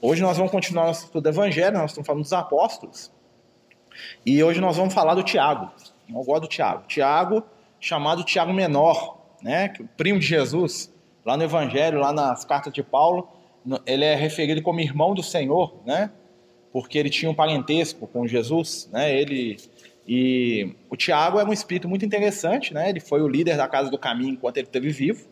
Hoje nós vamos continuar nosso estudo do Evangelho, nós estamos falando dos apóstolos. E hoje nós vamos falar do Tiago. Eu gosto do Tiago. Tiago, chamado Tiago Menor, né? É o primo de Jesus. Lá no Evangelho, lá nas cartas de Paulo, ele é referido como irmão do Senhor, né? Porque ele tinha um parentesco com Jesus, né? Ele e o Tiago é um espírito muito interessante, né? Ele foi o líder da Casa do Caminho enquanto ele esteve vivo,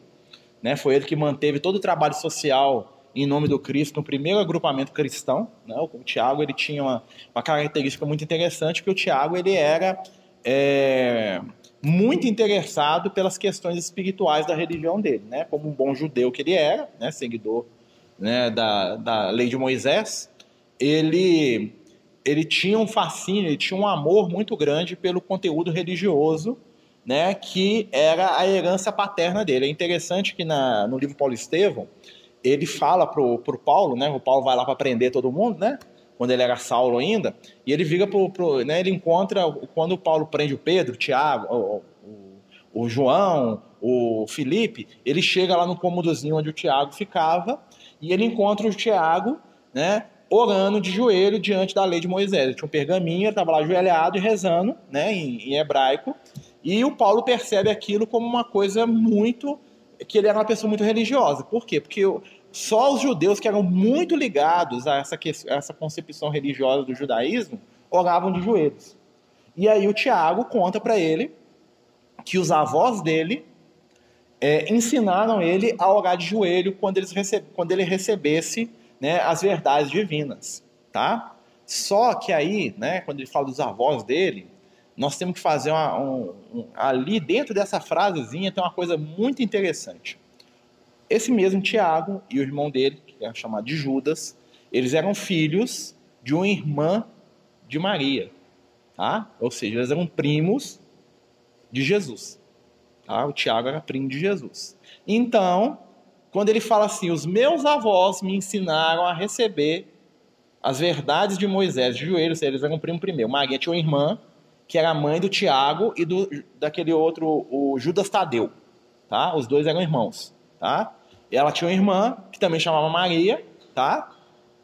né? Foi ele que manteve todo o trabalho social em nome do Cristo no primeiro agrupamento cristão, né? O Tiago ele tinha uma, uma característica muito interessante que o Tiago ele era é, muito interessado pelas questões espirituais da religião dele, né? Como um bom judeu que ele era, né? Seguidor né? da, da lei de Moisés, ele ele tinha um fascínio, ele tinha um amor muito grande pelo conteúdo religioso, né, que era a herança paterna dele. É interessante que na, no livro Paulo Estevão, ele fala pro, pro Paulo, né, o Paulo vai lá para prender todo mundo, né, quando ele era Saulo ainda, e ele vira pro, pro né, ele encontra, quando o Paulo prende o Pedro, o Tiago, o, o, o João, o Felipe, ele chega lá no cômodozinho onde o Tiago ficava, e ele encontra o Tiago, né, orando de joelho diante da lei de Moisés. Ele tinha um pergaminho, estava lá ajoelhado e rezando, né, em, em, hebraico. E o Paulo percebe aquilo como uma coisa muito. que ele era uma pessoa muito religiosa. Por quê? Porque só os judeus que eram muito ligados a essa, a essa concepção religiosa do judaísmo oravam de joelhos. E aí o Tiago conta para ele que os avós dele é, ensinaram ele a orar de joelho quando, eles receb quando ele recebesse né, as verdades divinas, tá? Só que aí, né, quando ele fala dos avós dele, nós temos que fazer uma, um, um, ali dentro dessa frasezinha tem uma coisa muito interessante. Esse mesmo Tiago e o irmão dele, que é chamado de Judas, eles eram filhos de uma irmã de Maria, tá? Ou seja, eles eram primos de Jesus. Tá? O Tiago era primo de Jesus. Então, quando ele fala assim: Os meus avós me ensinaram a receber as verdades de Moisés de joelhos, eles eram primo primeiro. Maria tinha uma irmã, que era a mãe do Tiago e do, daquele outro, o Judas Tadeu. Tá? Os dois eram irmãos. Tá? Ela tinha uma irmã, que também chamava Maria, tá?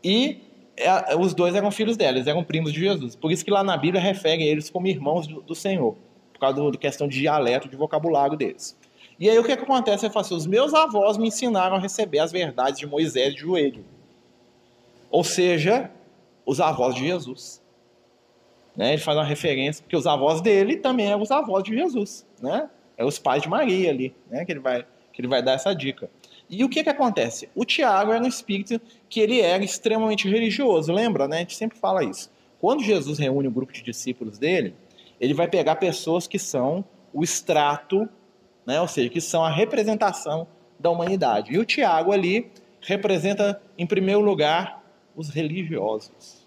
e é, os dois eram filhos dela, eles eram primos de Jesus. Por isso que lá na Bíblia refere eles como irmãos do, Senhor, por causa da questão de dialeto, de vocabulário deles. E aí o que, que acontece? Ele fala assim, os meus avós me ensinaram a receber as verdades de Moisés de joelho. Ou seja, os avós de Jesus. Né? Ele faz uma referência, porque os avós dele também eram os avós de Jesus. Né? É os pais de Maria ali, né? que, ele vai, que ele vai dar essa dica. E o que, que acontece? O Tiago era um espírito que ele era extremamente religioso, lembra? Né? A gente sempre fala isso. Quando Jesus reúne o um grupo de discípulos dele, ele vai pegar pessoas que são o extrato né? ou seja, que são a representação da humanidade. E o Tiago ali representa, em primeiro lugar, os religiosos.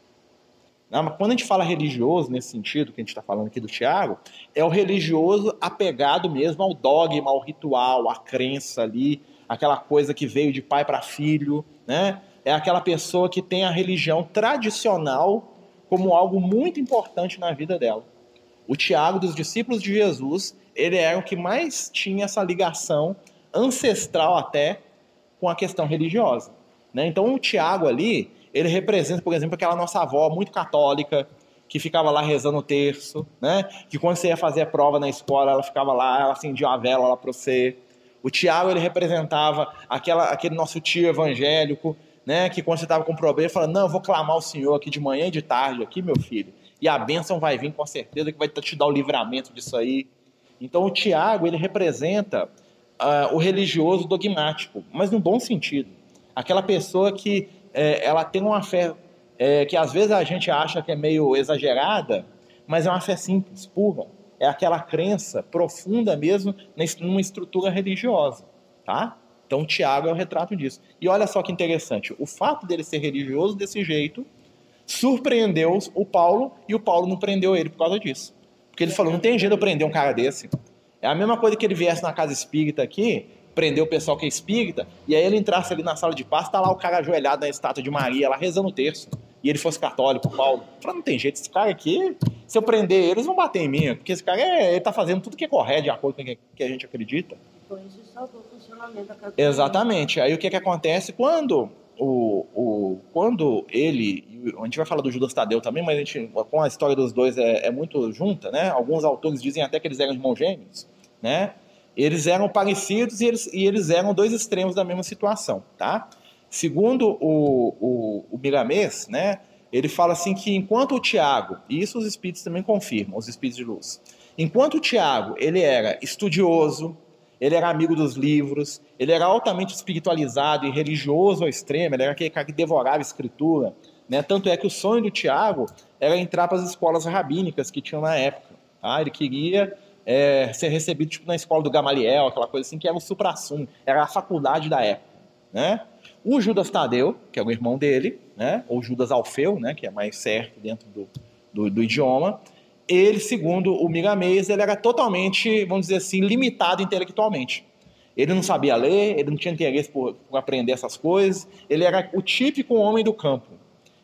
Quando a gente fala religioso, nesse sentido que a gente está falando aqui do Tiago, é o religioso apegado mesmo ao dogma, ao ritual, à crença ali, aquela coisa que veio de pai para filho, né? É aquela pessoa que tem a religião tradicional como algo muito importante na vida dela. O Tiago, dos discípulos de Jesus, ele era o que mais tinha essa ligação ancestral até com a questão religiosa. Né? Então o Tiago ali, ele representa, por exemplo, aquela nossa avó muito católica, que ficava lá rezando o terço, né? que quando você ia fazer a prova na escola, ela ficava lá, ela acendia uma vela lá para você. O Tiago, ele representava aquela, aquele nosso tio evangélico, né? que quando você estava com problema, falava, não, eu vou clamar o Senhor aqui de manhã e de tarde, aqui, meu filho. E a bênção vai vir com certeza, que vai te dar o livramento disso aí. Então o Tiago ele representa uh, o religioso dogmático, mas no bom sentido. Aquela pessoa que é, ela tem uma fé é, que às vezes a gente acha que é meio exagerada, mas é uma fé simples, pura. É aquela crença profunda mesmo numa estrutura religiosa, tá? Então Tiago é o retrato disso. E olha só que interessante, o fato dele ser religioso desse jeito surpreendeu o Paulo e o Paulo não prendeu ele por causa disso. Porque ele falou, não tem jeito de eu prender um cara desse. É a mesma coisa que ele viesse na casa espírita aqui, prender o pessoal que é espírita, e aí ele entrasse ali na sala de paz, tá lá o cara ajoelhado na estátua de Maria, lá rezando o terço. E ele fosse católico, Paulo. Falei, não tem jeito, esse cara aqui, se eu prender eles, vão bater em mim, porque esse cara é, ele tá fazendo tudo que é correto, de acordo com o que a gente acredita. Então isso salvou o funcionamento da. Exatamente. Aí o que que acontece quando o, o quando ele, a gente vai falar do Judas Tadeu também, mas a gente, com a história dos dois é, é muito junta, né? Alguns autores dizem até que eles eram irmãos gêmeos, né? Eles eram parecidos e eles, e eles eram dois extremos da mesma situação, tá? Segundo o, o, o Miramês, né? Ele fala assim que enquanto o Tiago, e isso os espíritos também confirmam, os espíritos de luz, enquanto o Tiago ele era estudioso, ele era amigo dos livros, ele era altamente espiritualizado e religioso ao extremo, ele era aquele cara que devorava a escritura. Né? Tanto é que o sonho do Tiago era entrar para as escolas rabínicas que tinham na época. Tá? Ele queria é, ser recebido tipo, na escola do Gamaliel, aquela coisa assim, que era o supra-sumo, era a faculdade da época. Né? O Judas Tadeu, que é o irmão dele, né? ou Judas Alfeu, né? que é mais certo dentro do, do, do idioma, ele, segundo o Miramês, ele era totalmente, vamos dizer assim, limitado intelectualmente. Ele não sabia ler, ele não tinha interesse por, por, aprender essas coisas, ele era o típico homem do campo.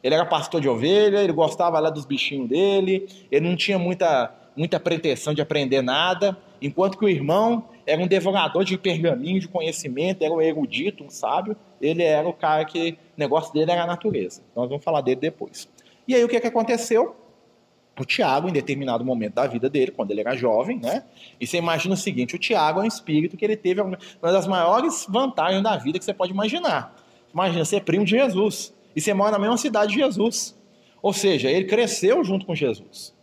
Ele era pastor de ovelha, ele gostava lá dos bichinhos dele, ele não tinha muita, muita pretensão de aprender nada, enquanto que o irmão era um devorador de pergaminho, de conhecimento, era um erudito, um sábio, ele era o cara que, o negócio dele era a natureza. Nós vamos falar dele depois. E aí o que, que aconteceu? o Tiago, em determinado momento da vida dele, quando ele era jovem, né? E você imagina o seguinte: o Tiago é um espírito que ele teve uma das maiores vantagens da vida que você pode imaginar. Imagina, você é primo de Jesus e você mora na mesma cidade de Jesus. Ou seja, ele cresceu junto com Jesus.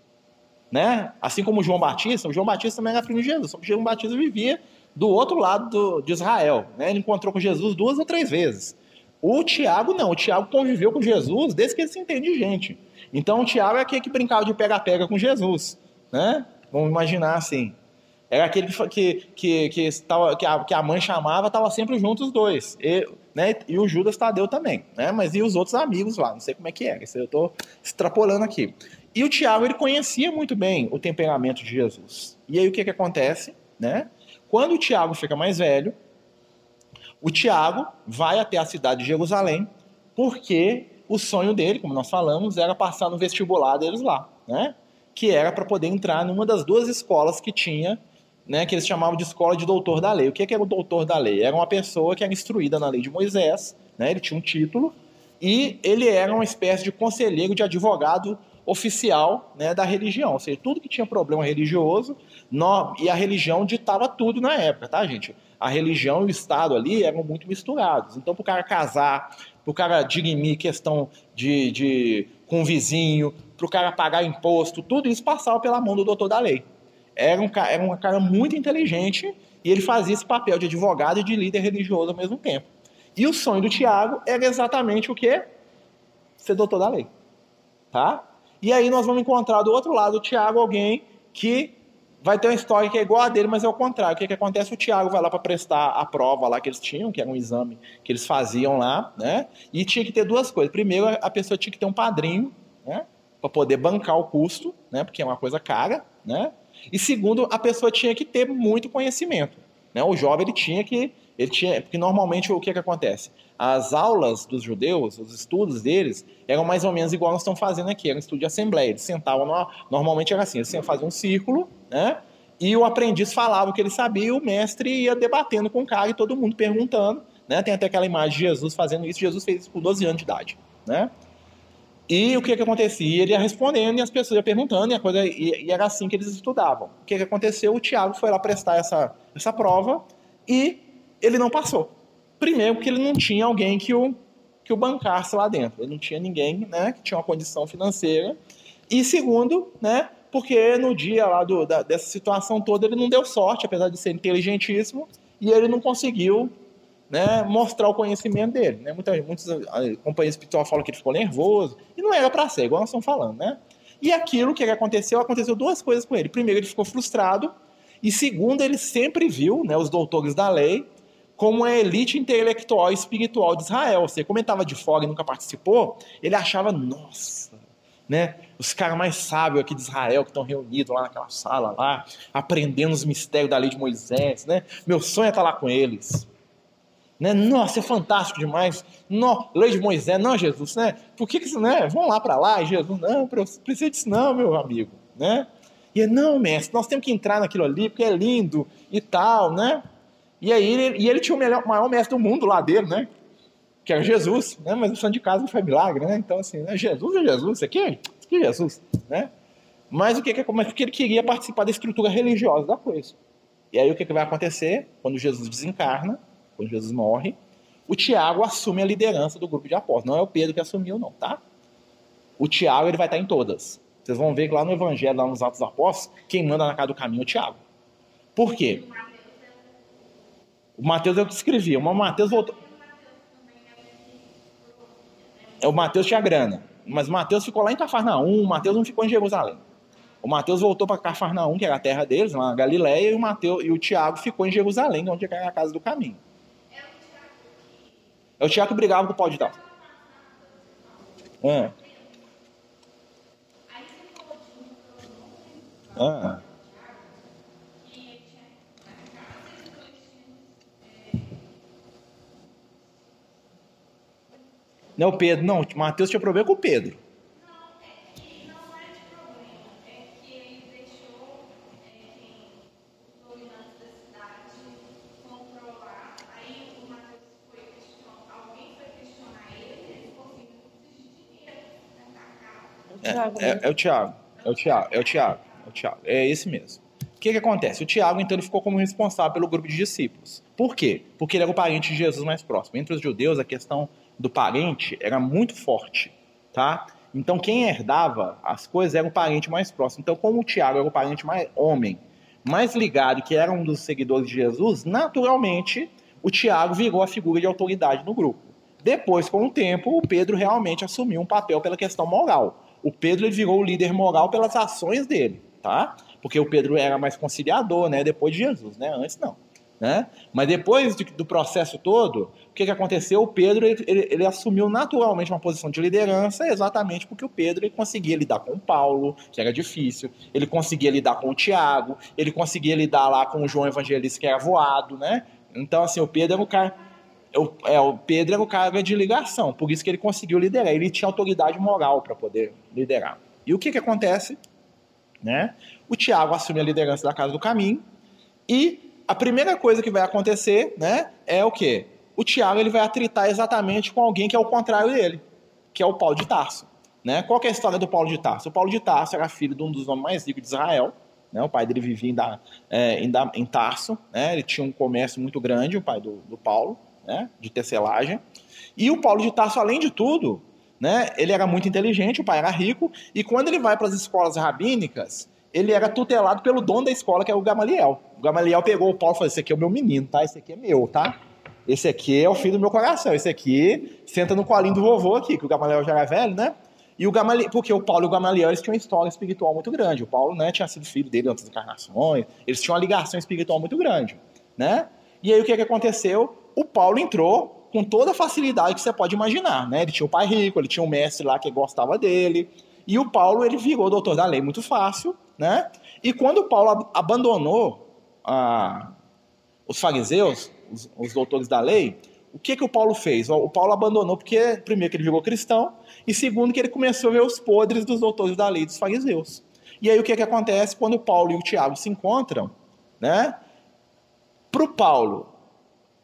Né? Assim como João Batista, o João Batista também era primo de Jesus, só que João Batista vivia do outro lado do, de Israel. Né? Ele encontrou com Jesus duas ou três vezes. O Tiago não, o Tiago conviveu com Jesus desde que ele se entende de gente. Então o Tiago é aquele que brincava de pega-pega com Jesus, né? Vamos imaginar assim. Era aquele que, que, que, tava, que, a, que a mãe chamava, estava sempre juntos os dois. E, né, e o Judas Tadeu também, né? Mas e os outros amigos lá? Não sei como é que é, isso eu estou extrapolando aqui. E o Tiago, ele conhecia muito bem o temperamento de Jesus. E aí o que, que acontece, né? Quando o Tiago fica mais velho, o Tiago vai até a cidade de Jerusalém, porque o sonho dele, como nós falamos, era passar no vestibular deles lá, né? Que era para poder entrar numa das duas escolas que tinha, né? Que eles chamavam de escola de doutor da lei. O que, é que era o doutor da lei? Era uma pessoa que era instruída na lei de Moisés, né? Ele tinha um título e ele era uma espécie de conselheiro, de advogado oficial né, da religião. Ou seja, tudo que tinha problema religioso, no, e a religião ditava tudo na época, tá, gente? A religião e o Estado ali eram muito misturados. Então, para o cara casar, para o cara dirimir questão de, de com o vizinho, para o cara pagar imposto, tudo isso passava pela mão do doutor da lei. Era um, era um cara muito inteligente e ele fazia esse papel de advogado e de líder religioso ao mesmo tempo. E o sonho do Tiago era exatamente o quê? Ser doutor da lei. Tá? E aí nós vamos encontrar do outro lado do Tiago alguém que vai ter uma história que é igual a dele, mas é o contrário. O que, que acontece? O Tiago vai lá para prestar a prova lá que eles tinham, que era um exame que eles faziam lá, né? E tinha que ter duas coisas. Primeiro, a pessoa tinha que ter um padrinho, né? Para poder bancar o custo, né? Porque é uma coisa cara, né? E segundo, a pessoa tinha que ter muito conhecimento. Né? O jovem ele tinha que ele tinha, porque normalmente o que, que acontece? As aulas dos judeus, os estudos deles, eram mais ou menos igual nós estamos fazendo aqui, era um estudo de assembleia. Eles sentavam, no, normalmente era assim, eles faziam um círculo, né? E o aprendiz falava o que ele sabia, e o mestre ia debatendo com o cara e todo mundo perguntando, né? Tem até aquela imagem de Jesus fazendo isso, Jesus fez isso com 12 anos de idade, né? E o que que acontecia? Ele ia respondendo e as pessoas iam perguntando e, a coisa, e, e era assim que eles estudavam. O que que aconteceu? O Tiago foi lá prestar essa, essa prova e ele não passou. Primeiro, porque ele não tinha alguém que o, que o bancasse lá dentro. Ele não tinha ninguém né, que tinha uma condição financeira. E segundo, né, porque no dia lá do, da, dessa situação toda ele não deu sorte, apesar de ser inteligentíssimo, e ele não conseguiu né, mostrar o conhecimento dele. Né? Muitas, muitas companhias espirituais falam que ele ficou nervoso, e não era para ser, igual nós estamos falando. Né? E aquilo que aconteceu, aconteceu duas coisas com ele. Primeiro, ele ficou frustrado, e segundo, ele sempre viu né, os doutores da lei como a elite intelectual e espiritual de Israel. Você comentava de fora e nunca participou, ele achava, nossa, né? Os caras mais sábios aqui de Israel que estão reunidos lá naquela sala lá, aprendendo os mistérios da lei de Moisés, né? Meu sonho é estar lá com eles. Né? Nossa, é fantástico demais. No, lei de Moisés, não, Jesus, né? Por que que isso, né? Vão lá para lá, e Jesus, não, precisa disso não, meu amigo, né? E ele, não, mestre, nós temos que entrar naquilo ali porque é lindo e tal, né? E aí ele, e ele tinha o melhor, maior mestre do mundo lá dele, né? que era Jesus, né? Mas o santo de casa não foi milagre, né? Então, assim, né? Jesus é Jesus, isso aqui é, aqui é Jesus, né? Mas o que, que é Porque ele queria participar da estrutura religiosa da coisa. E aí o que, que vai acontecer? Quando Jesus desencarna, quando Jesus morre, o Tiago assume a liderança do grupo de apóstolos. Não é o Pedro que assumiu, não, tá? O Tiago ele vai estar em todas. Vocês vão ver que lá no Evangelho, lá nos Atos dos Apóstolos, quem manda na casa do caminho é o Tiago. Por quê? O Mateus é o que escrevia. O Mateus voltou. O Mateus tinha grana. Mas o Mateus ficou lá em Cafarnaum, o Mateus não ficou em Jerusalém. O Mateus voltou para Cafarnaum, que era a terra deles, lá na Galiléia, e o, Mateus, e o Tiago ficou em Jerusalém, onde era a casa do caminho. É o Tiago que brigava com o pau de tal. Ah. Ah. Não, o Pedro, não, Mateus tinha problema com o Pedro. É, é, é, o Tiago. É o Tiago. É o Tiago. É o Tiago. É esse mesmo. O que, que acontece? O Tiago, então, ele ficou como responsável pelo grupo de discípulos. Por quê? Porque ele era o parente de Jesus mais próximo. Entre os judeus, a questão do parente era muito forte, tá? Então, quem herdava as coisas era o parente mais próximo. Então, como o Tiago era o parente mais homem, mais ligado, que era um dos seguidores de Jesus, naturalmente, o Tiago virou a figura de autoridade no grupo. Depois, com o tempo, o Pedro realmente assumiu um papel pela questão moral o Pedro ele virou o líder moral pelas ações dele, tá? Porque o Pedro era mais conciliador, né? Depois de Jesus, né? Antes não. Né? Mas depois de, do processo todo, o que, que aconteceu? O Pedro ele, ele, ele, assumiu naturalmente uma posição de liderança, exatamente porque o Pedro ele conseguia lidar com o Paulo, que era difícil, ele conseguia lidar com o Tiago, ele conseguia lidar lá com o João Evangelista, que era voado, né? Então, assim, o Pedro era o cara o, é, o Pedro era o cara de ligação, por isso que ele conseguiu liderar. Ele tinha autoridade moral para poder liderar. E o que, que acontece? Né? O Tiago assume a liderança da Casa do Caminho e a primeira coisa que vai acontecer né, é o quê? O Tiago ele vai atritar exatamente com alguém que é o contrário dele, que é o Paulo de Tarso. Né? Qual é a história do Paulo de Tarso? O Paulo de Tarso era filho de um dos homens mais ricos de Israel. Né? O pai dele vivia em, da, é, em, da, em Tarso. Né? Ele tinha um comércio muito grande, o pai do, do Paulo né, de tecelagem. E o Paulo de Tarso, além de tudo, né, ele era muito inteligente, o pai era rico, e quando ele vai para as escolas rabínicas, ele era tutelado pelo dono da escola, que é o Gamaliel. Gamaliel pegou o Paulo e falou: Esse aqui é o meu menino, tá? Esse aqui é meu, tá? Esse aqui é o filho do meu coração. Esse aqui senta no colinho do vovô aqui, que o Gamaliel já era velho, né? E o Gamaliel, porque o Paulo e o Gamaliel eles tinham uma história espiritual muito grande. O Paulo, né, tinha sido filho dele em outras encarnações. Eles tinham uma ligação espiritual muito grande, né? E aí o que, que aconteceu? o Paulo entrou com toda a facilidade que você pode imaginar, né? Ele tinha o pai rico, ele tinha um mestre lá que gostava dele, e o Paulo ele virou doutor da lei muito fácil, né? E quando o Paulo abandonou ah, os fariseus, os, os, doutores da lei, o que que o Paulo fez? O Paulo abandonou porque primeiro que ele virou cristão e segundo que ele começou a ver os podres dos doutores da lei dos fariseus. E aí o que que acontece quando o Paulo e o Tiago se encontram, né? Para o Paulo,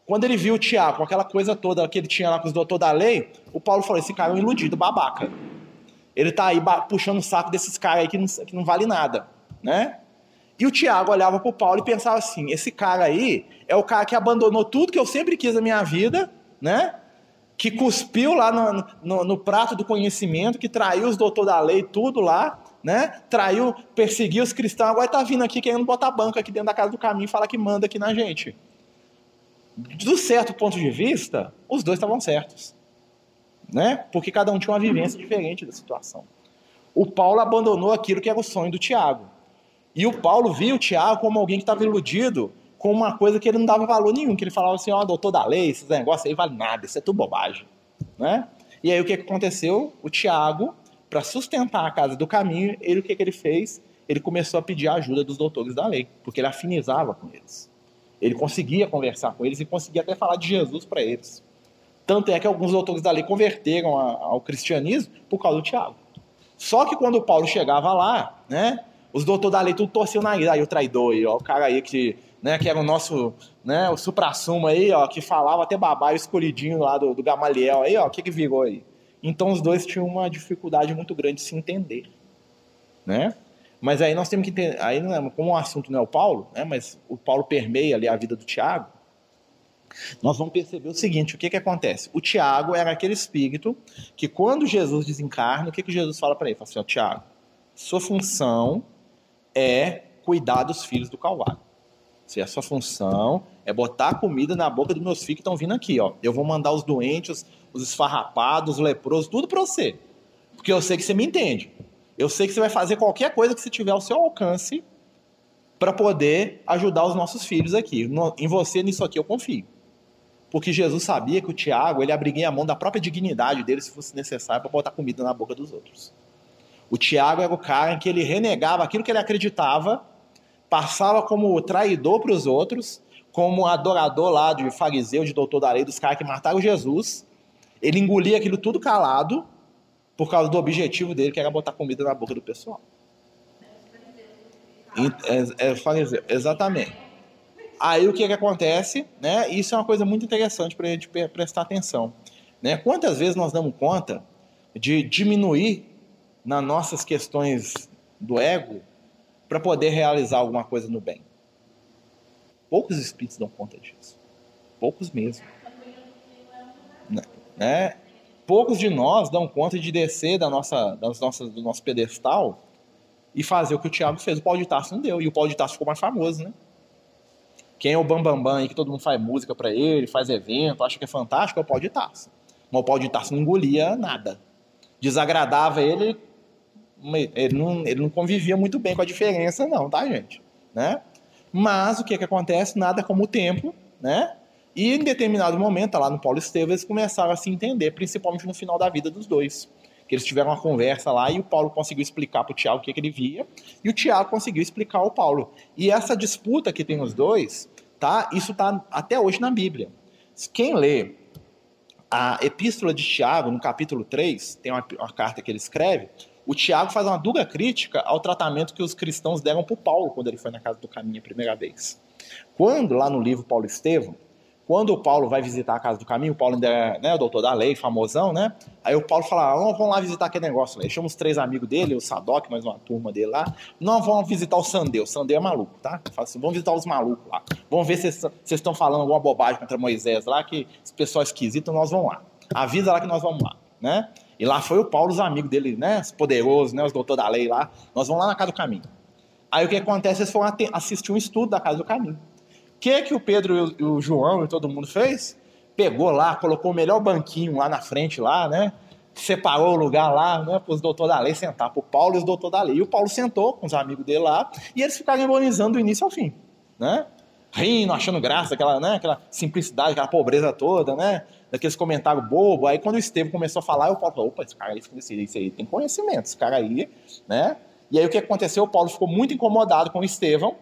quando ele viu o Tiago, com aquela coisa toda que ele tinha lá com os doutores da lei, o Paulo falou: esse cara é um iludido, babaca. Ele tá aí puxando o saco desses caras aí que não, que não vale nada, né? E o Tiago olhava pro Paulo e pensava assim: esse cara aí é o cara que abandonou tudo que eu sempre quis na minha vida, né? Que cuspiu lá no, no, no prato do conhecimento, que traiu os doutores da lei, tudo lá, né? Traiu, perseguiu os cristãos, agora tá vindo aqui querendo botar banco aqui dentro da casa do caminho e falar que manda aqui na gente do certo ponto de vista, os dois estavam certos. Né? Porque cada um tinha uma vivência diferente da situação. O Paulo abandonou aquilo que era o sonho do Tiago. E o Paulo viu o Tiago como alguém que estava iludido com uma coisa que ele não dava valor nenhum, que ele falava assim, ó, oh, doutor da lei, esses negócios aí vale nada, isso é tudo bobagem. Né? E aí o que aconteceu? O Tiago, para sustentar a casa do caminho, ele o que, que ele fez? Ele começou a pedir a ajuda dos doutores da lei, porque ele afinizava com eles. Ele conseguia conversar com eles e conseguia até falar de Jesus para eles. Tanto é que alguns autores da lei converteram ao cristianismo por causa do Tiago. Só que quando Paulo chegava lá, né, Os doutores da lei tudo torceu na ira. Aí o traidor aí, ó, o cara aí que, né, que era o nosso, né, o supra-sumo aí, ó, que falava até babai, o escolhidinho lá do, do Gamaliel aí, ó, o que que virou aí? Então os dois tinham uma dificuldade muito grande de se entender, né? Mas aí nós temos que entender, aí é, como o assunto não é o Paulo, né, mas o Paulo permeia ali a vida do Tiago, nós vamos perceber o seguinte: o que, que acontece? O Tiago era aquele espírito que, quando Jesus desencarna, o que, que Jesus fala para ele? Fala assim: ó, Tiago, sua função é cuidar dos filhos do Calvário. Se a sua função é botar comida na boca dos meus filhos que estão vindo aqui, ó. Eu vou mandar os doentes, os esfarrapados, os leprosos, tudo para você. Porque eu sei que você me entende. Eu sei que você vai fazer qualquer coisa que você tiver ao seu alcance para poder ajudar os nossos filhos aqui. No, em você, nisso aqui, eu confio. Porque Jesus sabia que o Tiago, ele abriguia a mão da própria dignidade dele, se fosse necessário, para botar comida na boca dos outros. O Tiago era o cara em que ele renegava aquilo que ele acreditava, passava como traidor para os outros, como adorador lá de fariseu, de doutor da lei, dos caras que mataram Jesus. Ele engolia aquilo tudo calado, por causa do objetivo dele, que era botar comida na boca do pessoal. É, é, fariseu, exatamente. Aí o que, que acontece? Né? Isso é uma coisa muito interessante para a gente prestar atenção. Né? Quantas vezes nós damos conta de diminuir nas nossas questões do ego para poder realizar alguma coisa no bem? Poucos espíritos dão conta disso. Poucos mesmo. Né? né? Poucos de nós dão conta de descer da nossa, das nossas, do nosso pedestal e fazer o que o Tiago fez. O Paulo de Tarso não deu. E o Paulo de Tarso ficou mais famoso, né? Quem é o Bambambam Bam Bam aí, que todo mundo faz música para ele, faz evento, acha que é fantástico, é o Paulo de Tarso. Mas o Paulo de Tarso não engolia nada. Desagradava ele, ele não, ele não convivia muito bem com a diferença, não, tá, gente? Né? Mas o que, que acontece? Nada como o tempo, né? E em determinado momento, lá no Paulo Estevam, eles começaram a se entender, principalmente no final da vida dos dois. Que eles tiveram uma conversa lá e o Paulo conseguiu explicar para o Tiago o que, que ele via, e o Tiago conseguiu explicar ao Paulo. E essa disputa que tem os dois tá? Isso está até hoje na Bíblia. Quem lê a Epístola de Tiago, no capítulo 3, tem uma, uma carta que ele escreve, o Tiago faz uma dura crítica ao tratamento que os cristãos deram para Paulo quando ele foi na casa do caminho a primeira vez. Quando, lá no livro Paulo Estevão, quando o Paulo vai visitar a casa do caminho, o Paulo ainda é né, o doutor da lei, famosão, né? Aí o Paulo fala: ah, vamos lá visitar aquele negócio lá. Ele chama os três amigos dele, o Sadoc, mais uma turma dele lá. Não, vamos visitar o Sandeu. O Sandeu é maluco, tá? Fala assim: vamos visitar os malucos lá. Vamos ver se vocês estão falando alguma bobagem contra Moisés lá, que esse pessoal esquisito, nós vamos lá. Avisa lá que nós vamos lá, né? E lá foi o Paulo, os amigos dele, né? Os poderosos, né? Os doutor da lei lá. Nós vamos lá na casa do caminho. Aí o que acontece? Eles foram assistir um estudo da casa do caminho. O que, que o Pedro e o João e todo mundo fez? pegou lá, colocou o melhor banquinho lá na frente, lá, né? Separou o lugar lá, né, para os doutor da lei sentar, para o Paulo e os doutor da lei. E o Paulo sentou com os amigos dele lá, e eles ficaram harmonizando do início ao fim, né? Rindo, achando graça, aquela, né, aquela simplicidade, aquela pobreza toda, né? Daqueles comentários bobos. Aí quando o Estevam começou a falar, o Paulo falou: opa, esse cara aí, esse aí tem conhecimento, esse cara aí, né? E aí o que aconteceu? O Paulo ficou muito incomodado com o Estevão,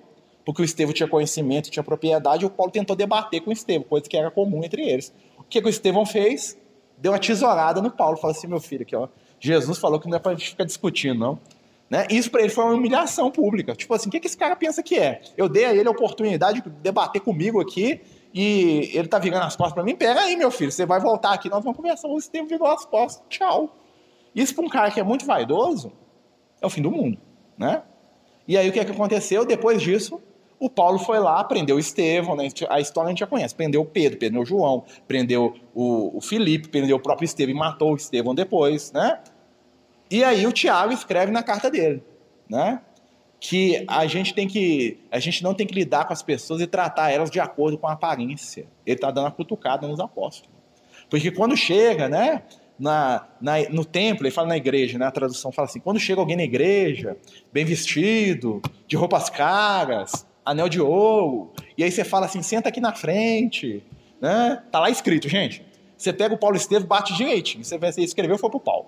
porque o Estevão tinha conhecimento, tinha propriedade, e o Paulo tentou debater com o Estevão, coisa que era comum entre eles. O que, que o Estevão fez? Deu uma tesourada no Paulo, falou assim, meu filho, aqui, ó, Jesus falou que não é pra gente ficar discutindo, não. Né? Isso para ele foi uma humilhação pública. Tipo assim, o que, que esse cara pensa que é? Eu dei a ele a oportunidade de debater comigo aqui e ele tá virando as costas para mim. Pera aí, meu filho, você vai voltar aqui, nós vamos conversar. O Estevão virou as costas, tchau. Isso para um cara que é muito vaidoso é o fim do mundo, né? E aí o que, é que aconteceu? Depois disso, o Paulo foi lá, prendeu Estevão, né? a história a gente já conhece, prendeu Pedro, prendeu João, prendeu o, o prendeu o próprio Estevão e matou o Estevão depois, né? E aí o Tiago escreve na carta dele, né? Que a gente tem que, a gente não tem que lidar com as pessoas e tratar elas de acordo com a aparência. Ele está dando a cutucada nos apóstolos. Porque quando chega, né? Na, na, no templo, ele fala na igreja, né? A tradução fala assim: quando chega alguém na igreja, bem vestido, de roupas caras, anel de ouro. E aí você fala assim, senta aqui na frente, né? Tá lá escrito, gente. Você pega o Paulo Estevam, bate direitinho. Você escreveu, foi pro Paulo.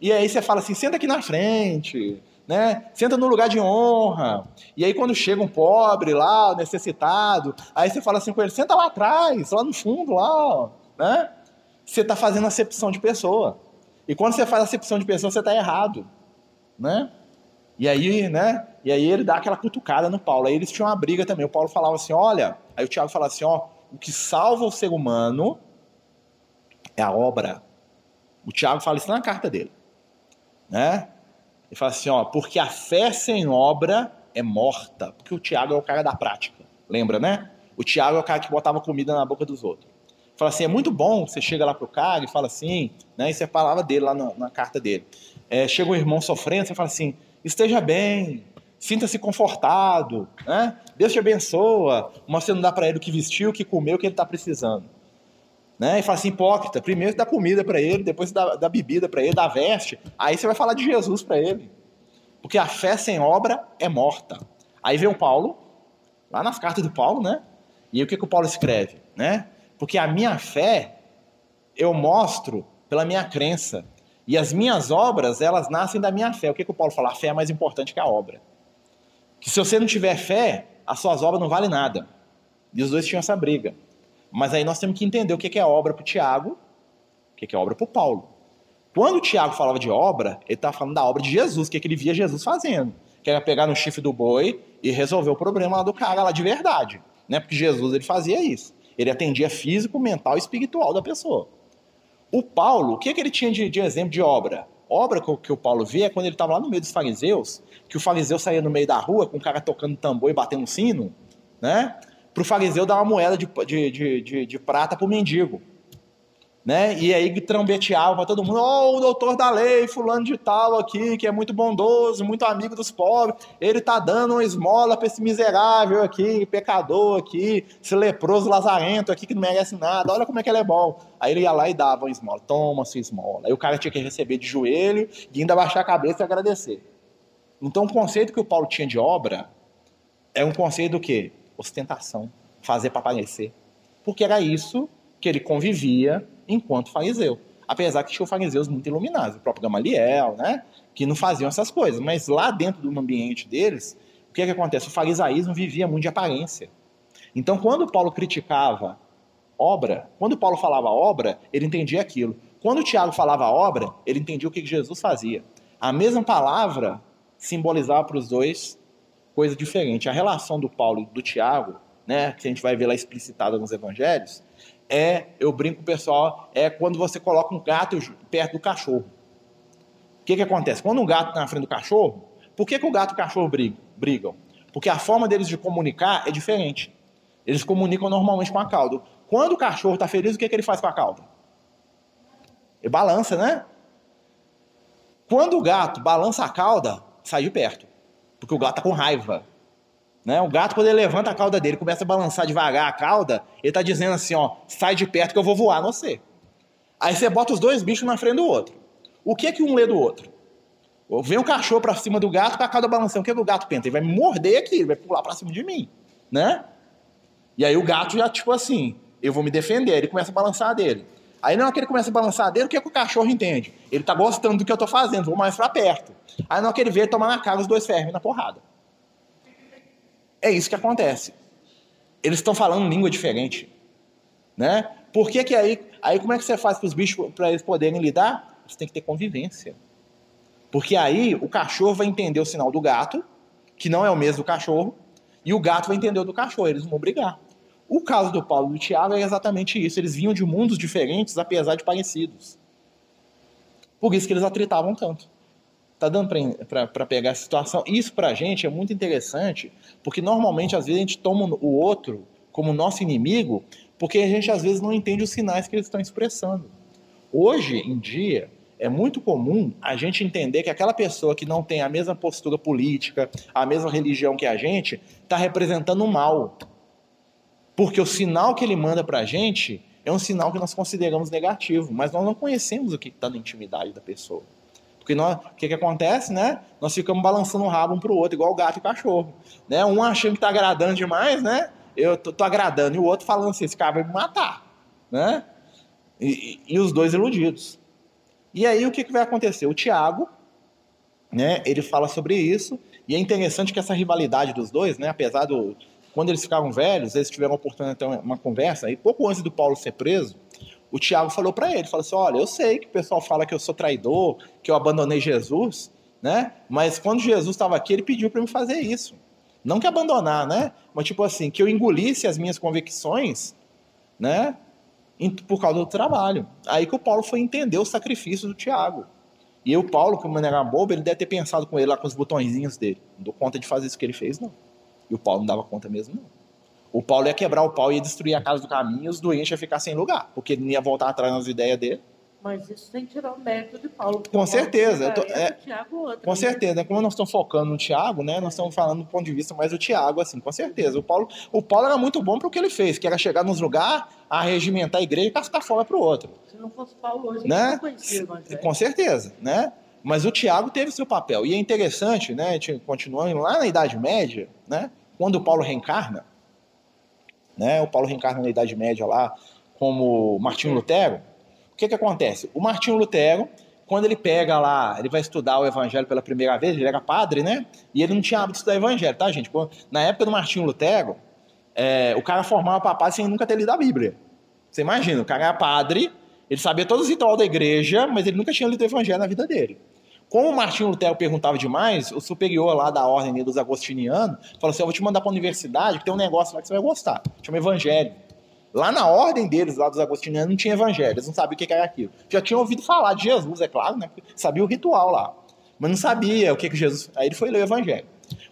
E aí você fala assim, senta aqui na frente, né? Senta no lugar de honra. E aí quando chega um pobre lá, necessitado, aí você fala assim com ele, senta lá atrás, lá no fundo, lá, né? Você está fazendo acepção de pessoa. E quando você faz acepção de pessoa, você está errado, né? E aí, né? E aí ele dá aquela cutucada no Paulo. Aí eles tinham uma briga também. O Paulo falava assim: olha. Aí o Tiago falava assim: ó, o que salva o ser humano é a obra. O Tiago fala isso na carta dele. Né? Ele fala assim: ó, porque a fé sem obra é morta. Porque o Tiago é o cara da prática. Lembra, né? O Tiago é o cara que botava comida na boca dos outros. Fala assim: é muito bom, você chega lá pro cara e fala assim, né? Isso é a palavra dele lá na, na carta dele. É, chega um irmão sofrendo, você fala assim: esteja bem, sinta-se confortado, né? Deus te abençoa, mas você não dá para ele o que vestiu, o que comeu, o que ele está precisando. Né? E fala assim, hipócrita, primeiro dá comida para ele, depois dá, dá bebida para ele, dá veste, aí você vai falar de Jesus para ele. Porque a fé sem obra é morta. Aí vem o Paulo, lá nas cartas do Paulo, né? E o que, que o Paulo escreve, né? Porque a minha fé eu mostro pela minha crença. E as minhas obras, elas nascem da minha fé. O que, que o Paulo fala? A fé é mais importante que a obra. Que se você não tiver fé, as suas obras não valem nada. E os dois tinham essa briga. Mas aí nós temos que entender o que é obra para o Tiago, o que é obra para o Paulo. Quando o Tiago falava de obra, ele estava falando da obra de Jesus, o que, é que ele via Jesus fazendo. Que era pegar no chifre do boi e resolver o problema lá do cara lá de verdade. Né? Porque Jesus ele fazia isso. Ele atendia físico, mental e espiritual da pessoa. O Paulo, o que, é que ele tinha de, de exemplo de obra? Obra que, o Paulo via é quando ele estava lá no meio dos fariseus, que o fariseu saía no meio da rua com o cara tocando tambor e batendo sino, né? Para o fariseu dar uma moeda de, de, de, de, de prata para o mendigo né? E aí trombeteava para todo mundo, oh, o doutor da lei, fulano de tal aqui, que é muito bondoso, muito amigo dos pobres, ele tá dando uma esmola para esse miserável aqui, pecador aqui, esse leproso lazarento aqui que não merece nada, olha como é que ele é bom. Aí ele ia lá e dava uma esmola, toma sua esmola. Aí o cara tinha que receber de joelho e ainda baixar a cabeça e agradecer. Então o conceito que o Paulo tinha de obra é um conceito do quê? Ostentação, fazer para aparecer. Porque era isso que ele convivia enquanto fariseu. Apesar que tinham fariseus muito iluminados, o próprio Gamaliel, né? Que não faziam essas coisas. Mas lá dentro do ambiente deles, o que, é que acontece? O farisaísmo vivia muito de aparência. Então, quando Paulo criticava obra, quando Paulo falava obra, ele entendia aquilo. Quando Tiago falava obra, ele entendia o que Jesus fazia. A mesma palavra simbolizava para os dois coisa diferente. A relação do Paulo e do Tiago, né, que a gente vai ver lá explicitada nos evangelhos, é, eu brinco pessoal, é quando você coloca um gato perto do cachorro. O que, que acontece? Quando um gato está na frente do cachorro, por que, que o gato e o cachorro brigam? Porque a forma deles de comunicar é diferente. Eles comunicam normalmente com a cauda. Quando o cachorro está feliz, o que, que ele faz com a cauda? Ele balança, né? Quando o gato balança a cauda, sai de perto. Porque o gato está com raiva. Né? O gato, quando ele levanta a cauda dele, começa a balançar devagar a cauda, ele está dizendo assim, ó, sai de perto que eu vou voar no você. Aí você bota os dois bichos na frente do outro. O que é que um lê do outro? Vem um cachorro para cima do gato com a cauda balançando. O que, é que o gato pensa? Ele vai me morder aqui, ele vai pular para cima de mim, né? E aí o gato já, tipo assim, eu vou me defender, ele começa a balançar dele. Aí na hora que ele começa a balançar dele, o que, é que o cachorro entende? Ele tá gostando do que eu tô fazendo, vou mais para perto. Aí na hora que ele vê, na cara os dois ferros na porrada. É isso que acontece. Eles estão falando língua diferente, né? Por que, que aí, aí como é que você faz para os bichos para eles poderem lidar? Você tem que ter convivência. Porque aí o cachorro vai entender o sinal do gato, que não é o mesmo do cachorro, e o gato vai entender o do cachorro, eles vão brigar. O caso do Paulo e do Tiago é exatamente isso. Eles vinham de mundos diferentes, apesar de parecidos. Por isso que eles atritavam tanto. Tá dando para pegar a situação? Isso para a gente é muito interessante, porque normalmente, às vezes, a gente toma o outro como nosso inimigo, porque a gente, às vezes, não entende os sinais que eles estão expressando. Hoje em dia, é muito comum a gente entender que aquela pessoa que não tem a mesma postura política, a mesma religião que a gente, está representando o mal. Porque o sinal que ele manda para a gente é um sinal que nós consideramos negativo, mas nós não conhecemos o que está na intimidade da pessoa. Porque nós, o que, que acontece, né? Nós ficamos balançando o rabo um pro outro, igual gato e cachorro. Né? Um achando que tá agradando demais, né? Eu tô, tô agradando, e o outro falando assim, esse cara vai me matar. Né? E, e, e os dois iludidos. E aí o que, que vai acontecer? O Tiago, né, ele fala sobre isso, e é interessante que essa rivalidade dos dois, né, apesar do. Quando eles ficaram velhos, eles tiveram a oportunidade de ter uma conversa, e pouco antes do Paulo ser preso, o Tiago falou para ele, falou assim, olha, eu sei que o pessoal fala que eu sou traidor, que eu abandonei Jesus, né? Mas quando Jesus estava aqui, ele pediu para me fazer isso. Não que abandonar, né? Mas tipo assim, que eu engolisse as minhas convicções, né? Por causa do trabalho. Aí que o Paulo foi entender o sacrifício do Tiago. E o Paulo, como não era bobo, ele deve ter pensado com ele lá com os botõezinhos dele. Não dou conta de fazer isso que ele fez, não. E o Paulo não dava conta mesmo, não. O Paulo ia quebrar o pau e ia destruir a casa do caminho e os doentes iam ficar sem lugar, porque ele não ia voltar atrás nas ideias dele. Mas isso sem tirar o mérito de Paulo. Com certeza. Tô, é, Tiago, outra, com né? certeza. Como nós estamos focando no Tiago, né? Nós estamos falando do ponto de vista mais do Tiago, assim, com certeza. O Paulo, o Paulo era muito bom para o que ele fez, que era chegar nos lugares, regimentar a igreja e cascar fora para o outro. Se não fosse Paulo hoje, né? não conhecia evangelho. Com certeza, né? Mas o Tiago teve seu papel. E é interessante, né? Continuando lá na Idade Média, né? Quando o Paulo reencarna, né? O Paulo reencarna na Idade Média lá como Martinho Lutero. O que que acontece? O Martinho Lutero, quando ele pega lá, ele vai estudar o Evangelho pela primeira vez, ele era padre, né? E ele não tinha hábito de estudar Evangelho, tá, gente? Na época do Martinho Lutero, é, o cara formava papado sem nunca ter lido a Bíblia. Você imagina, o cara era padre, ele sabia todos os rituais da igreja, mas ele nunca tinha lido o Evangelho na vida dele. Como o Martinho Lutero perguntava demais, o superior lá da ordem dos agostinianos falou assim: Eu vou te mandar para a universidade, que tem um negócio lá que você vai gostar. Chama Evangelho. Lá na ordem deles, lá dos agostinianos, não tinha evangelho, eles não sabiam o que era aquilo. Já tinham ouvido falar de Jesus, é claro, né? Sabia o ritual lá. Mas não sabia o que, que Jesus. Aí ele foi ler o evangelho.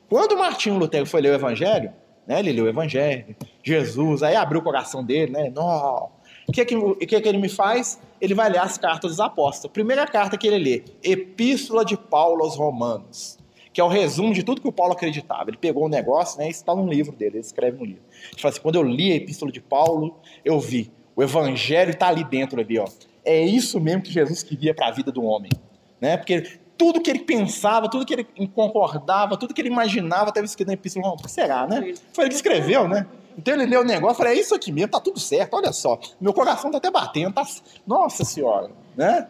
Quando Martinho Lutero foi ler o evangelho, né? Ele leu o evangelho, Jesus, aí abriu o coração dele, né? Não. O que, que, o que, que ele me faz? Ele vai ler as cartas dos apóstolos. Primeira carta que ele lê, Epístola de Paulo aos Romanos, que é o resumo de tudo que o Paulo acreditava. Ele pegou um negócio, né? Isso está num livro dele, ele escreve no livro. Ele fala assim: quando eu li a Epístola de Paulo, eu vi. O Evangelho está ali dentro, ali, ó. É isso mesmo que Jesus queria para a vida do homem, né? Porque tudo que ele pensava, tudo que ele concordava, tudo que ele imaginava estava escrito na Epístola. Não, será, né? Foi ele que escreveu, né? Então ele leu o negócio e falou: é isso aqui mesmo, tá tudo certo, olha só. Meu coração tá até batendo, tá. Nossa senhora, né?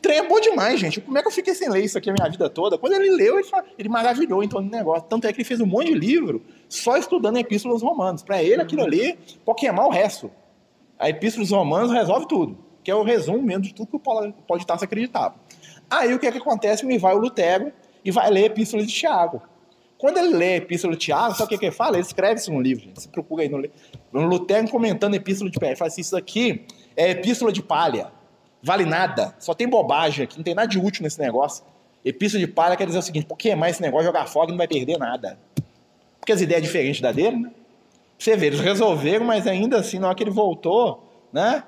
Trem é bom demais, gente. Como é que eu fiquei sem ler isso aqui a minha vida toda? Quando ele leu, ele, ele maravilhou em torno do negócio. Tanto é que ele fez um monte de livro só estudando a Epístola dos Romanos. Para ele, aquilo ali pode queimar o resto. A Epístola dos Romanos resolve tudo, que é o resumo mesmo de tudo que o Paulo pode estar se acreditava. Aí o que, é que acontece? Me vai o Lutero e vai ler a Epístola de Tiago. Quando ele lê a Epístola de Tiago, sabe o que, que ele fala? Ele escreve isso no livro, gente. Você procura aí no, no Lutero comentando a Epístola de Tiago. Ele fala assim: Isso aqui é Epístola de Palha. Vale nada. Só tem bobagem aqui. Não tem nada de útil nesse negócio. Epístola de Palha quer dizer o seguinte: por que mais esse negócio jogar fora e não vai perder nada? Porque as ideias diferentes da dele, né? Você vê, eles resolveram, mas ainda assim, na hora que ele voltou, né?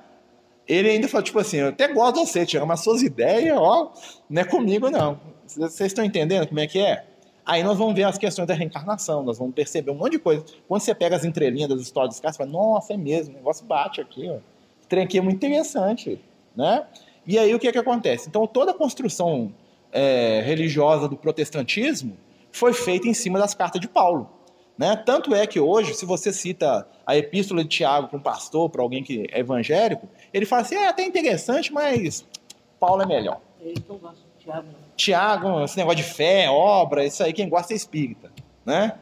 Ele ainda falou, tipo assim, eu até gosto de você, Tiago, mas suas ideias, ó, não é comigo, não. Vocês estão entendendo como é que é? Aí nós vamos ver as questões da reencarnação, nós vamos perceber um monte de coisa. Quando você pega as entrelinhas das histórias dos caras, você fala, nossa, é mesmo, o negócio bate aqui, ó. Trem aqui é muito interessante, né? E aí o que é que acontece? Então toda a construção é, religiosa do protestantismo foi feita em cima das cartas de Paulo. Né? Tanto é que hoje, se você cita a epístola de Tiago para um pastor, para alguém que é evangélico, ele fala assim: é até interessante, mas Paulo é melhor. Ele não gosta de Tiago. Esse negócio de fé, obra, isso aí, quem gosta é espírita. Né?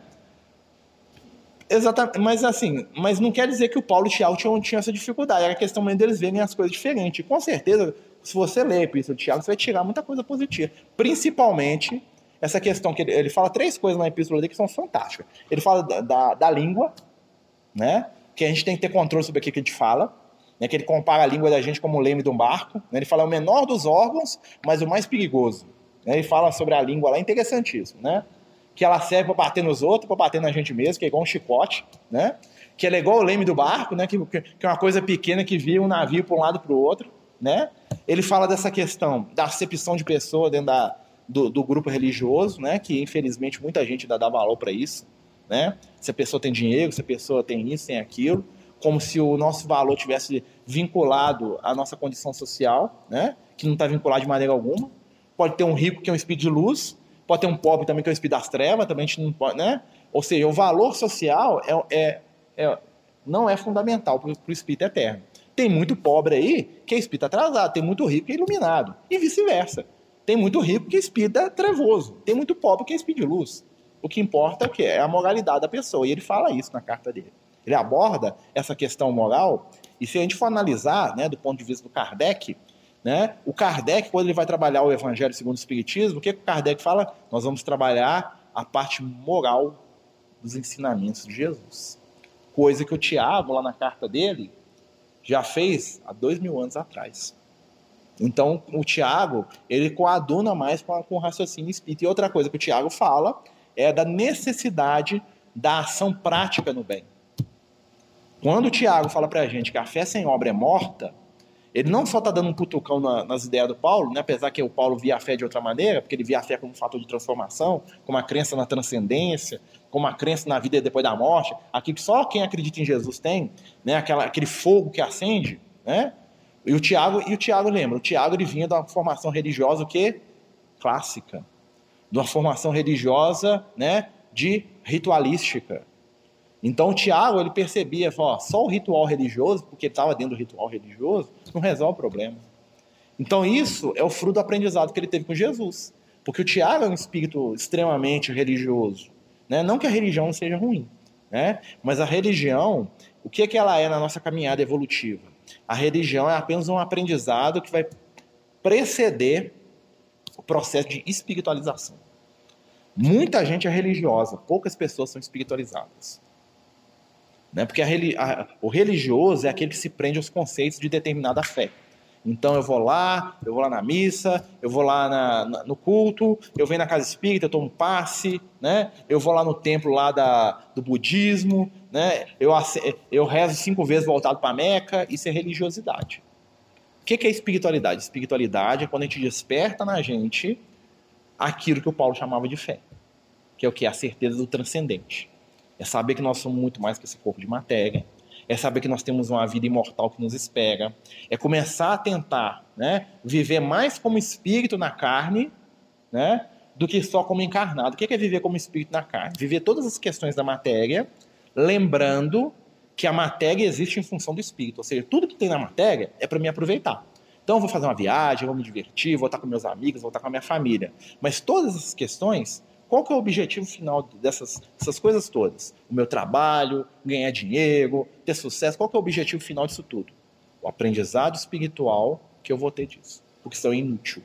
Exatamente, mas assim, mas não quer dizer que o Paulo e o Tiago tinham, tinham essa dificuldade, era questão mesmo deles verem as coisas diferentes. Com certeza, se você ler a epístola de Tiago, você vai tirar muita coisa positiva. Principalmente essa questão que ele, ele, fala três coisas na epístola dele que são fantásticas. Ele fala da, da, da, língua, né? Que a gente tem que ter controle sobre o que a gente fala. Né, que ele compara a língua da gente como o leme de um barco. Né, ele fala é o menor dos órgãos, mas o mais perigoso. Né, ele fala sobre a língua lá, interessantíssimo, né? Que ela serve para bater nos outros, para bater na gente mesmo, que é igual um chicote, né? Que é igual o leme do barco, né? Que, que é uma coisa pequena que vira um navio para um lado para o outro, né? Ele fala dessa questão da acepção de pessoa dentro da, do, do, grupo religioso, né? Que infelizmente muita gente ainda dá valor para isso, né? Se a pessoa tem dinheiro, se a pessoa tem isso, tem aquilo, como se o nosso valor tivesse vinculado à nossa condição social, né? Que não está vinculado de maneira alguma. Pode ter um rico que é um espírito de luz, pode ter um pobre também que é um espírito das trevas, também a gente não pode, né? Ou seja, o valor social é, é, é não é fundamental para o espírito eterno. Tem muito pobre aí que é espírito atrasado, tem muito rico que é iluminado, e vice-versa. Tem muito rico que é espírito trevoso, tem muito pobre que é espírito de luz. O que importa é, que é a moralidade da pessoa, e ele fala isso na carta dele. Ele aborda essa questão moral, e se a gente for analisar, né, do ponto de vista do Kardec, Né? O Kardec, quando ele vai trabalhar o Evangelho segundo o Espiritismo, o que, que o Kardec fala? Nós vamos trabalhar a parte moral dos ensinamentos de Jesus. Coisa que o Tiago, lá na carta dele, já fez há dois mil anos atrás. Então, o Tiago, ele coaduna mais com, com o raciocínio espírita. E outra coisa que o Tiago fala é da necessidade da ação prática no bem. Quando o Tiago fala para a gente que a fé sem obra é morta, ele não só está dando um putucão na, nas ideias do Paulo, né? apesar que o Paulo via a fé de outra maneira, porque ele via a fé como um fator de transformação, como a crença na transcendência, como a crença na vida depois da morte, aquilo que só quem acredita em Jesus tem, né? Aquela, aquele fogo que acende, né? E o Tiago, e o Tiago lembra, o Tiago ele vinha de uma formação religiosa o quê? Clássica. De uma formação religiosa, né, de ritualística. Então Tiago ele percebia, ó, só o ritual religioso, porque ele estava dentro do ritual religioso, não resolve o problema. Então isso é o fruto do aprendizado que ele teve com Jesus. Porque o Tiago é um espírito extremamente religioso. Né? Não que a religião seja ruim, né? mas a religião, o que, é que ela é na nossa caminhada evolutiva? A religião é apenas um aprendizado que vai preceder o processo de espiritualização. Muita gente é religiosa, poucas pessoas são espiritualizadas. Né? Porque a, a, o religioso é aquele que se prende aos conceitos de determinada fé. Então eu vou lá, eu vou lá na missa, eu vou lá na, na, no culto, eu venho na casa espírita, eu tomo passe, né? Eu vou lá no templo lá da, do budismo, né? Eu, eu rezo cinco vezes voltado para Meca, isso é religiosidade. O que, que é espiritualidade? Espiritualidade é quando a gente desperta na gente aquilo que o Paulo chamava de fé, que é o que? A certeza do transcendente. É saber que nós somos muito mais que esse corpo de matéria. É saber que nós temos uma vida imortal que nos espera. É começar a tentar né, viver mais como espírito na carne né, do que só como encarnado. O que é viver como espírito na carne? Viver todas as questões da matéria, lembrando que a matéria existe em função do espírito. Ou seja, tudo que tem na matéria é para me aproveitar. Então, eu vou fazer uma viagem, vou me divertir, vou estar com meus amigos, vou estar com a minha família. Mas todas essas questões qual que é o objetivo final dessas, coisas todas? O meu trabalho, ganhar dinheiro, ter sucesso, qual que é o objetivo final disso tudo? O aprendizado espiritual que eu vou ter disso, porque isso é inútil.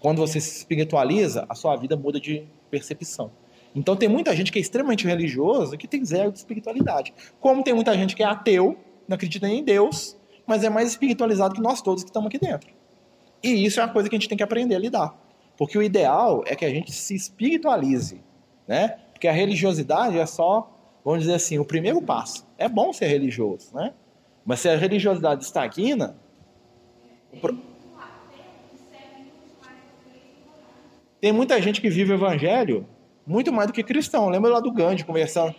Quando você se espiritualiza, a sua vida muda de percepção. Então tem muita gente que é extremamente religiosa que tem zero de espiritualidade. Como tem muita gente que é ateu, não acredita em Deus, mas é mais espiritualizado que nós todos que estamos aqui dentro. E isso é uma coisa que a gente tem que aprender a lidar. Porque o ideal é que a gente se espiritualize, né? Porque a religiosidade é só, vamos dizer assim, o primeiro passo. É bom ser religioso, né? Mas se a religiosidade estagna, tem muita gente que vive o evangelho muito mais do que cristão. Lembra lá do Gandhi conversando,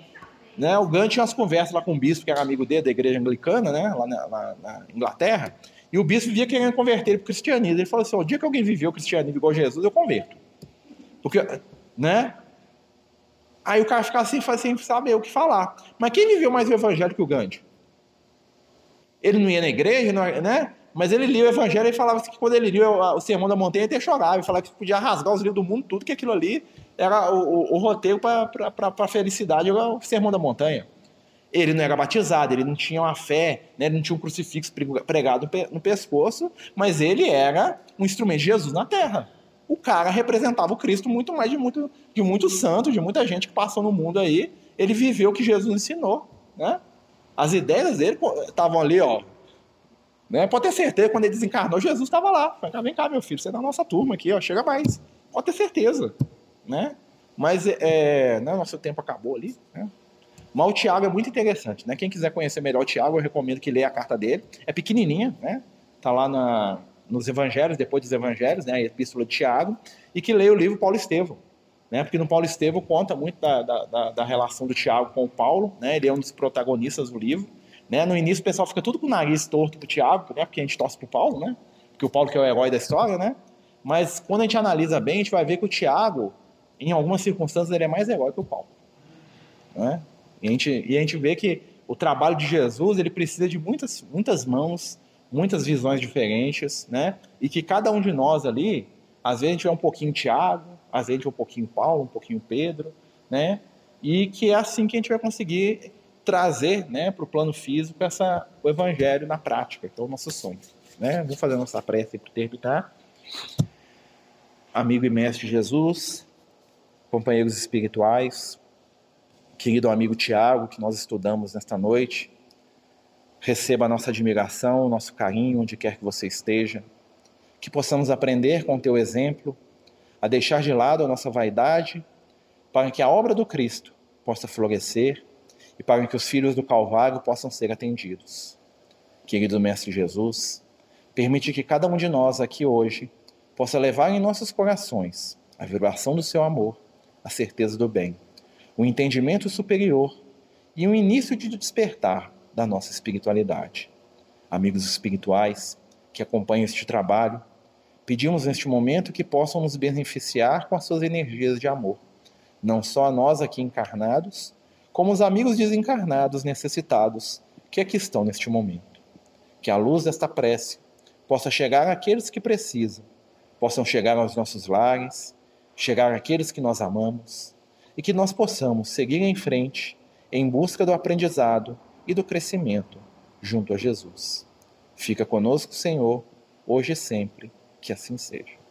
né? O Gandhi tinha umas conversas lá com o bispo que era amigo dele da igreja anglicana, né? Lá na, lá na Inglaterra. E o bispo via querendo converter ele para o cristianismo. Ele falou assim: o dia que alguém viveu o cristianismo igual Jesus, eu converto. Porque, né? Aí o cara ficava assim, sem saber o que falar. Mas quem viveu mais o evangelho que o Gandhi? Ele não ia na igreja, né? Mas ele lia o evangelho e falava assim que quando ele lia o, o Sermão da Montanha, ele até chorava. e falava que podia rasgar os livros do mundo, tudo que aquilo ali era o, o, o roteiro para a felicidade, o Sermão da Montanha. Ele não era batizado, ele não tinha uma fé, né? ele não tinha um crucifixo pregado no pescoço, mas ele era um instrumento de Jesus na terra. O cara representava o Cristo muito mais de muito, de muito santo, de muita gente que passou no mundo aí. Ele viveu o que Jesus ensinou. Né? As ideias dele estavam ali, ó. Né? Pode ter certeza, quando ele desencarnou, Jesus estava lá. Falei, vem cá, meu filho, você é da nossa turma aqui, ó, chega mais. Pode ter certeza. Né? Mas é, né, nosso tempo acabou ali. Né? Mas o Tiago é muito interessante, né? Quem quiser conhecer melhor o Tiago, eu recomendo que leia a carta dele. É pequenininha, né? Tá lá na, nos Evangelhos, depois dos Evangelhos, né? A Epístola de Tiago, e que leia o livro Paulo Estevão, né? Porque no Paulo Estevão conta muito da, da, da, relação do Tiago com o Paulo, né? Ele é um dos protagonistas do livro. Né? No início o pessoal fica tudo com o nariz torto pro Tiago, né? Porque a gente torce pro Paulo, né? Porque o Paulo que é o herói da história, né? Mas quando a gente analisa bem, a gente vai ver que o Tiago, em algumas circunstâncias, ele é mais herói que o Paulo. Né? E a gente, e a gente vê que o trabalho de Jesus ele precisa de muitas, muitas mãos, muitas visões diferentes, né? E que cada um de nós ali, às vezes a gente é um pouquinho Tiago, às vezes é um pouquinho Paulo, um pouquinho Pedro, né? E que é assim que a gente vai conseguir trazer, né, para o plano físico essa, o evangelho na prática. Então, nosso sonho. né? Vamos fazer a nossa prece para terminar. Amigo e mestre Jesus, companheiros espirituais, querido amigo Tiago, que nós estudamos nesta noite, receba a nossa admiração, o nosso carinho, onde quer que você esteja. Que possamos aprender com o teu exemplo, a deixar de lado a nossa vaidade, para que a obra do Cristo possa florescer e para que os filhos do Calvário possam ser atendidos. Querido Mestre Jesus, permite que cada um de nós aqui hoje possa levar em nossos corações a vibração do seu amor, a certeza do bem, o entendimento superior e o início de despertar da nossa espiritualidade. Amigos espirituais que acompanham este trabalho, pedimos neste momento que possam nos beneficiar com as suas energias de amor, não só a nós aqui encarnados, como os amigos desencarnados necessitados que aqui estão neste momento. Que a luz desta prece possa chegar àqueles que precisam, possam chegar aos nossos lares, chegar àqueles que nós amamos e que nós possamos seguir em frente em busca do aprendizado e do crescimento junto a Jesus. Fica conosco, Senhor, hoje e sempre, que assim seja.